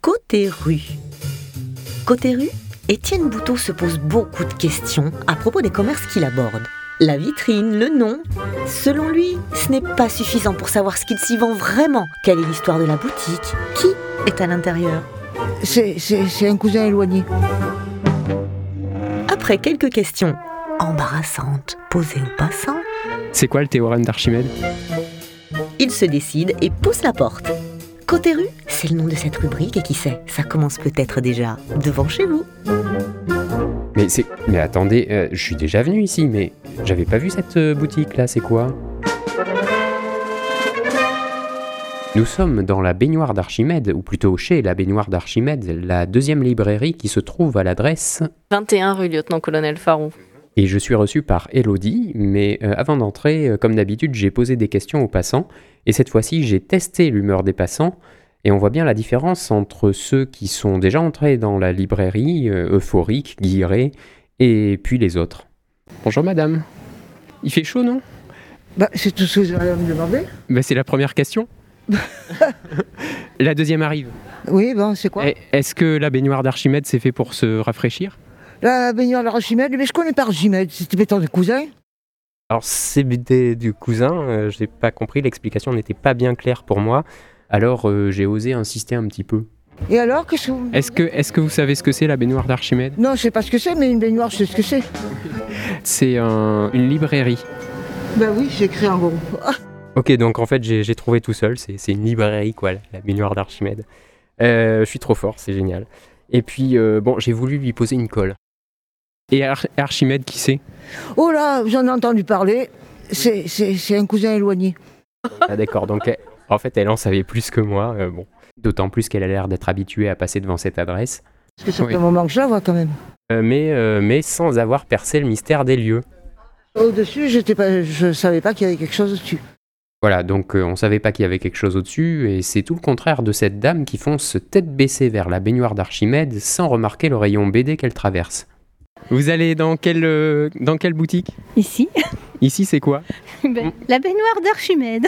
Côté rue. Côté rue, Étienne Bouteau se pose beaucoup de questions à propos des commerces qu'il aborde. La vitrine, le nom. Selon lui, ce n'est pas suffisant pour savoir ce qu'il s'y vend vraiment. Quelle est l'histoire de la boutique? Qui est à l'intérieur? C'est, c'est, c'est un cousin éloigné. Après quelques questions embarrassantes posées aux passants, C'est quoi le théorème d'Archimède? il se décide et pousse la porte. Côté rue, c'est le nom de cette rubrique et qui sait, ça commence peut-être déjà devant chez vous. Mais c'est. Mais attendez, euh, je suis déjà venu ici, mais j'avais pas vu cette euh, boutique là, c'est quoi? Nous sommes dans la baignoire d'Archimède, ou plutôt chez la baignoire d'Archimède, la deuxième librairie qui se trouve à l'adresse 21 rue Lieutenant-Colonel Faron. Et je suis reçu par Elodie, mais euh, avant d'entrer, euh, comme d'habitude, j'ai posé des questions aux passants, et cette fois-ci, j'ai testé l'humeur des passants, et on voit bien la différence entre ceux qui sont déjà entrés dans la librairie, euh, euphoriques, guillerés, et puis les autres. Bonjour madame. Il fait chaud, non? Bah, c'est tout ce que allez me demander ben, C'est la première question. la deuxième arrive. Oui, bon, c'est quoi? Eh, Est-ce que la baignoire d'Archimède c'est fait pour se rafraîchir? La baignoire de Archimède, mais je connais pas Archimède, c'était peut-être des cousins. Alors c'est des- du cousin, euh, j'ai pas compris, l'explication n'était pas bien claire pour moi. Alors euh, j'ai osé insister un petit peu. Et alors, qu'est-ce que vous... Est-ce que, est que vous savez ce que c'est la baignoire d'Archimède? Non, je sais pas ce que c'est, mais une baignoire, je sais ce que c'est. C'est un- une librairie. Ben oui, j'ai écrit en gros. Ah, Ok, donc en fait j'ai trouvé tout seul, c'est c'est une librairie quoi, la- baignoire d'Archimède. Euh, je suis trop fort, c'est génial. Et puis euh, bon, j'ai voulu lui poser une colle. Et Ar- Archimède, qui c'est? Oh là, j'en ai entendu parler. C'est, un cousin éloigné. Ah d'accord, donc elle- en fait elle en savait plus que moi. euh, bon, d'autant plus qu'elle a l'air d'être habituée à passer devant cette adresse, Parce que ça Oui. fait un moment que je la vois quand même. Euh, mais, euh, mais sans avoir percé le mystère des lieux. Au-dessus, j'étais pas, je savais pas qu'il y avait quelque chose dessus. Voilà, donc euh, on savait pas qu'il y avait quelque chose au-dessus, et c'est tout le contraire de cette dame qui fonce tête baissée vers la baignoire d'Archimède sans remarquer le rayon BD qu'elle traverse. Vous allez dans quelle, euh, dans quelle boutique? Ici, Ici, c'est quoi? Ben, la baignoire d'Archimède.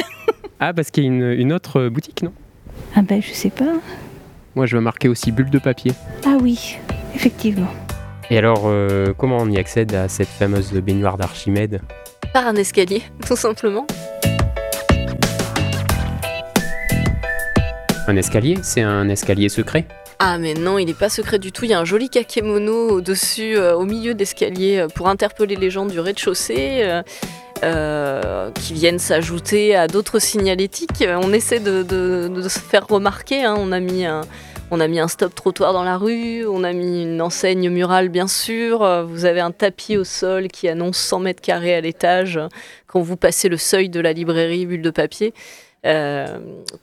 Ah, parce qu'il y a une, une autre boutique, non? Ah ben je sais pas. Moi, je veux marquer aussi bulle de papier. Ah oui, effectivement. Et alors, euh, comment on y accède à cette fameuse baignoire d'Archimède? Par un escalier, tout simplement. Un escalier? C'est un escalier secret? Ah mais non, il n'est pas secret du tout. Il y a un joli kakémono au-dessus, euh, au milieu d'escalier, euh, pour interpeller les gens du rez-de-chaussée. Euh, qui viennent s'ajouter à d'autres signalétiques. Euh, On essaie de, se faire remarquer. hein. On, a mis un, on a mis un stop trottoir dans la rue, on a mis une enseigne murale bien sûr. Euh, Vous avez un tapis au sol qui annonce 100 mètres carrés à l'étage quand vous passez le seuil de la librairie bulle de papier.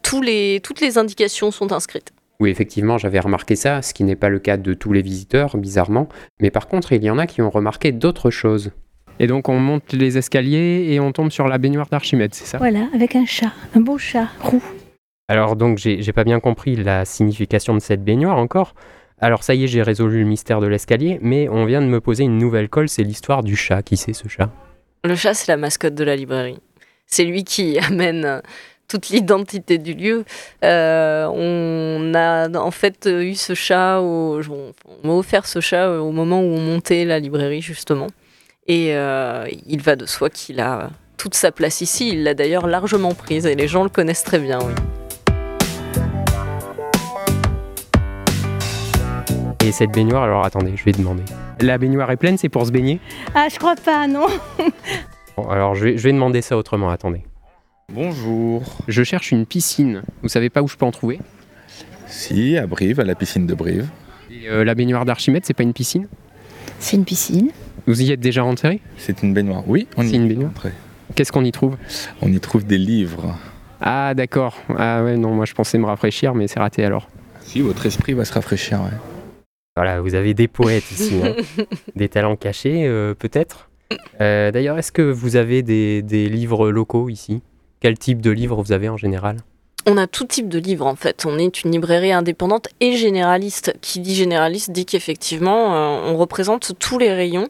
Toutes les indications sont inscrites. Oui, effectivement, j'avais remarqué ça, ce qui n'est pas le cas de tous les visiteurs, bizarrement. Mais par contre, il y en a qui ont remarqué d'autres choses. Et donc, on monte les escaliers et on tombe sur la baignoire d'Archimède, c'est ça? Voilà, avec un chat, un beau chat roux. Alors, donc, j'ai pas bien compris la signification de cette baignoire encore. Alors, ça y est, j'ai résolu le mystère de l'escalier, mais on vient de me poser une nouvelle colle, c'est l'histoire du chat. Qui c'est ce chat? Le chat, c'est la mascotte de la librairie. C'est lui qui amène toute l'identité du lieu. Euh, on a en fait eu ce chat, au, on, m'a offert ce chat au moment où on montait la librairie, justement. Et euh, il va de soi qu'il a toute sa place ici. Il l'a d'ailleurs largement prise et les gens le connaissent très bien, oui. Et cette baignoire, alors attendez, je vais demander. La baignoire est pleine, c'est pour se baigner? Ah, je crois pas, non. Bon, alors, je vais, je vais demander ça autrement, attendez. Bonjour. Je cherche une piscine. Vous savez pas où je peux en trouver? Si, à Brive, à la piscine de Brive. Et, euh, La baignoire d'Archimède, c'est pas une piscine? C'est une piscine. Vous y êtes déjà rentré C'est une baignoire. Oui, on C'est y une est baignoire. Qu'est-ce qu'on y trouve On y trouve des livres. Ah d'accord. Ah ouais, non, moi je pensais me rafraîchir, mais c'est raté alors. Si, votre esprit va se rafraîchir, ouais. Voilà, vous avez des poètes ici, hein. des talents cachés euh, peut-être. Euh, D'ailleurs, est-ce que vous avez des, des livres locaux ici? Quel type de livres vous avez en général? On a tout type de livres en fait. On est une librairie indépendante et généraliste. Qui dit généraliste dit qu'effectivement euh, on représente tous les rayons.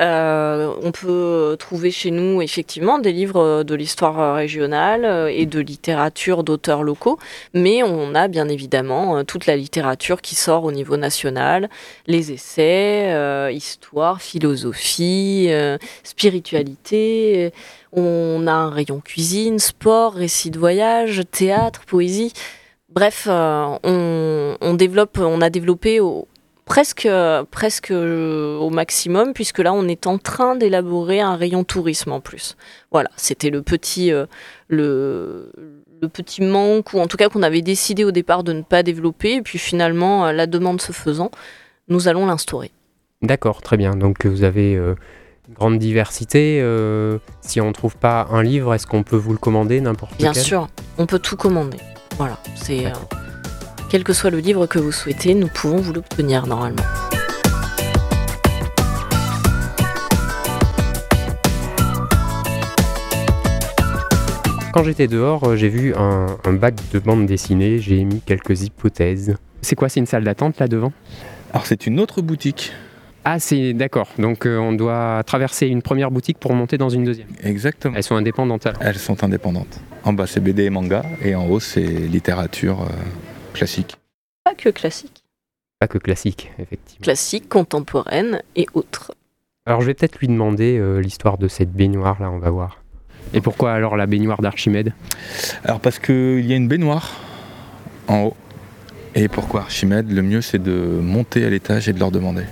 Euh, on peut trouver chez nous effectivement des livres de l'histoire régionale euh, et de littérature d'auteurs locaux, mais on a bien évidemment euh, toute la littérature qui sort au niveau national, les essais, euh, histoire, philosophie, euh, spiritualité. On a un rayon cuisine, sport, récit de voyage, théâtre, poésie. Bref, euh, on, a développé presque, presque euh, au maximum, puisque là, on est en train d'élaborer un rayon tourisme en plus. Voilà, c'était le petit, euh, le, le petit manque, ou en tout cas qu'on avait décidé au départ de ne pas développer, et puis finalement, euh, la demande se faisant, nous allons l'instaurer. D'accord, très bien. Donc vous avez euh, une grande diversité. euh, si on ne trouve pas un livre, est-ce qu'on peut vous le commander n'importe Bien sûr, on peut tout commander. Voilà, c'est. Quel que soit le livre que vous souhaitez, nous pouvons vous l'obtenir normalement. Quand j'étais dehors, euh, j'ai vu un, un bac de bande dessinée, j'ai émis quelques hypothèses. C'est quoi, c'est une salle d'attente là devant? Alors c'est une autre boutique. Ah, c'est d'accord. Donc euh, on doit traverser une première boutique pour monter dans une deuxième. Exactement. Elles sont indépendantes alors. Elles sont indépendantes. En bas c'est BD et manga et en haut c'est littérature euh, classique. Pas que classique. Pas que classique, effectivement. Classique, contemporaine et autres. Alors je vais peut-être lui demander euh, l'histoire de cette baignoire là, on va voir. Et pourquoi alors la baignoire d'Archimède? Alors parce qu'il y a une baignoire en haut. Et pourquoi Archimède? Le mieux c'est de monter à l'étage et de leur demander.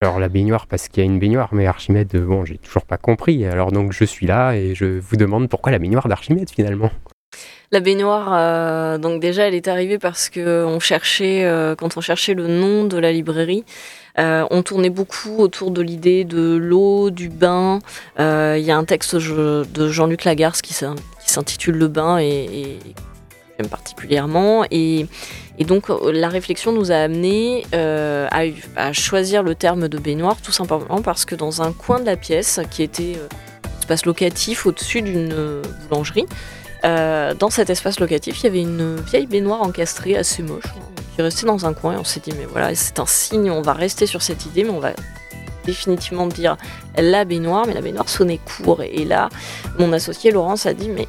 Alors la baignoire parce qu'il y a une baignoire, mais Archimède, bon, j'ai toujours pas compris. Alors donc je suis là et je vous demande pourquoi la baignoire d'Archimède finalement? La baignoire, euh, donc déjà, elle est arrivée parce que on cherchait, euh, quand on cherchait le nom de la librairie, euh, on tournait beaucoup autour de l'idée de l'eau, du bain. Il y a un texte de Jean-Luc Lagarce qui s'in- qui s'intitule Le bain et, j'aime particulièrement. Et, donc la réflexion nous a amené à, à choisir le terme de baignoire tout simplement parce que dans un coin de la pièce qui était espace locatif au-dessus d'une boulangerie, euh, dans cet espace locatif, il y avait une vieille baignoire encastrée assez moche qui restait dans un coin et on s'est dit mais voilà c'est un signe, on va rester sur cette idée mais on va définitivement dire la baignoire mais la baignoire sonnait court et, là mon associé Laurence a dit mais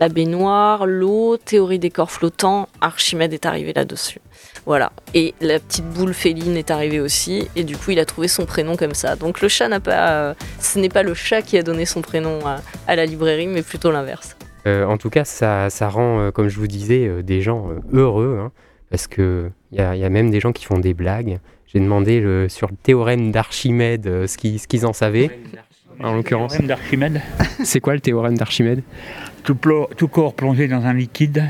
la baignoire, l'eau, théorie des corps flottants, Archimède est arrivé là-dessus. Voilà. Et la petite boule féline est arrivée aussi. Et du coup, il a trouvé son prénom comme ça. Donc le chat n'a pas. euh, ce n'est pas le chat qui a donné son prénom à la librairie, mais plutôt l'inverse. Euh, en tout cas, ça, ça rend, euh, comme je vous disais, euh, des gens euh, heureux, hein, parce que il y a, y a même des gens qui font des blagues. J'ai demandé le- sur le théorème d'Archimède euh, ce qu'ils en savaient. En l'occurrence, théorème d'Archimède. c'est quoi le théorème d'Archimède? Tout, corps plongé dans un liquide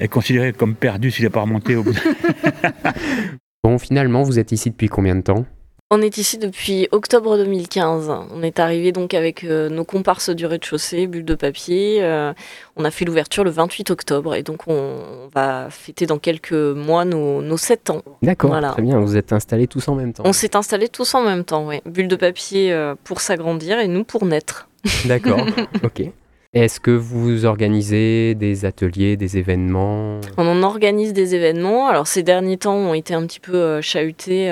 est considéré comme perdu s'il n'est pas remonté au bout. de- Bon, finalement, vous êtes ici depuis combien de temps? On est ici depuis octobre 2015. On est arrivé donc avec euh, nos comparses du rez-de-chaussée, bulles de papier. Euh, on a fait l'ouverture le 28 octobre et donc on, va fêter dans quelques mois nos, nos 7 ans. D'accord, Voilà. très bien, vous êtes installés tous en même temps. On s'est installés tous en même temps, ouais. Bulle de papier euh, pour s'agrandir et nous pour naître. D'accord, ok. Est-ce que vous organisez des ateliers, des événements? On en organise des événements. Alors ces derniers temps ont été un petit peu chahutés,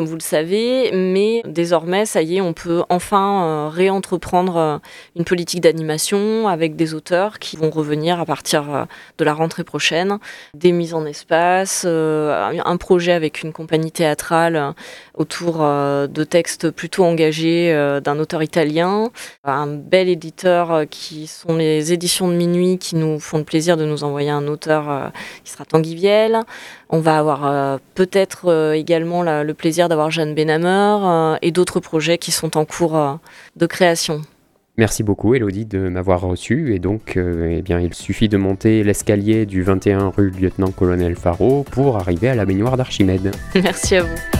comme vous le savez, mais désormais, ça y est, on peut enfin euh, réentreprendre euh, une politique d'animation avec des auteurs qui vont revenir à partir euh, de la rentrée prochaine, des mises en espace, un projet avec une compagnie théâtrale autour de textes plutôt engagés d'un auteur italien, un bel éditeur qui sont les éditions de minuit qui nous font le plaisir de nous envoyer un auteur qui sera Tanguy Viel. On va avoir euh, peut-être euh, également la- le plaisir d'avoir Jeanne Benhammer euh, et d'autres projets qui sont en cours de création. Merci beaucoup Elodie de m'avoir reçu et donc euh, eh bien, il suffit de monter l'escalier du 21 rue Lieutenant-Colonel Faro pour arriver à la baignoire d'Archimède. Merci à vous.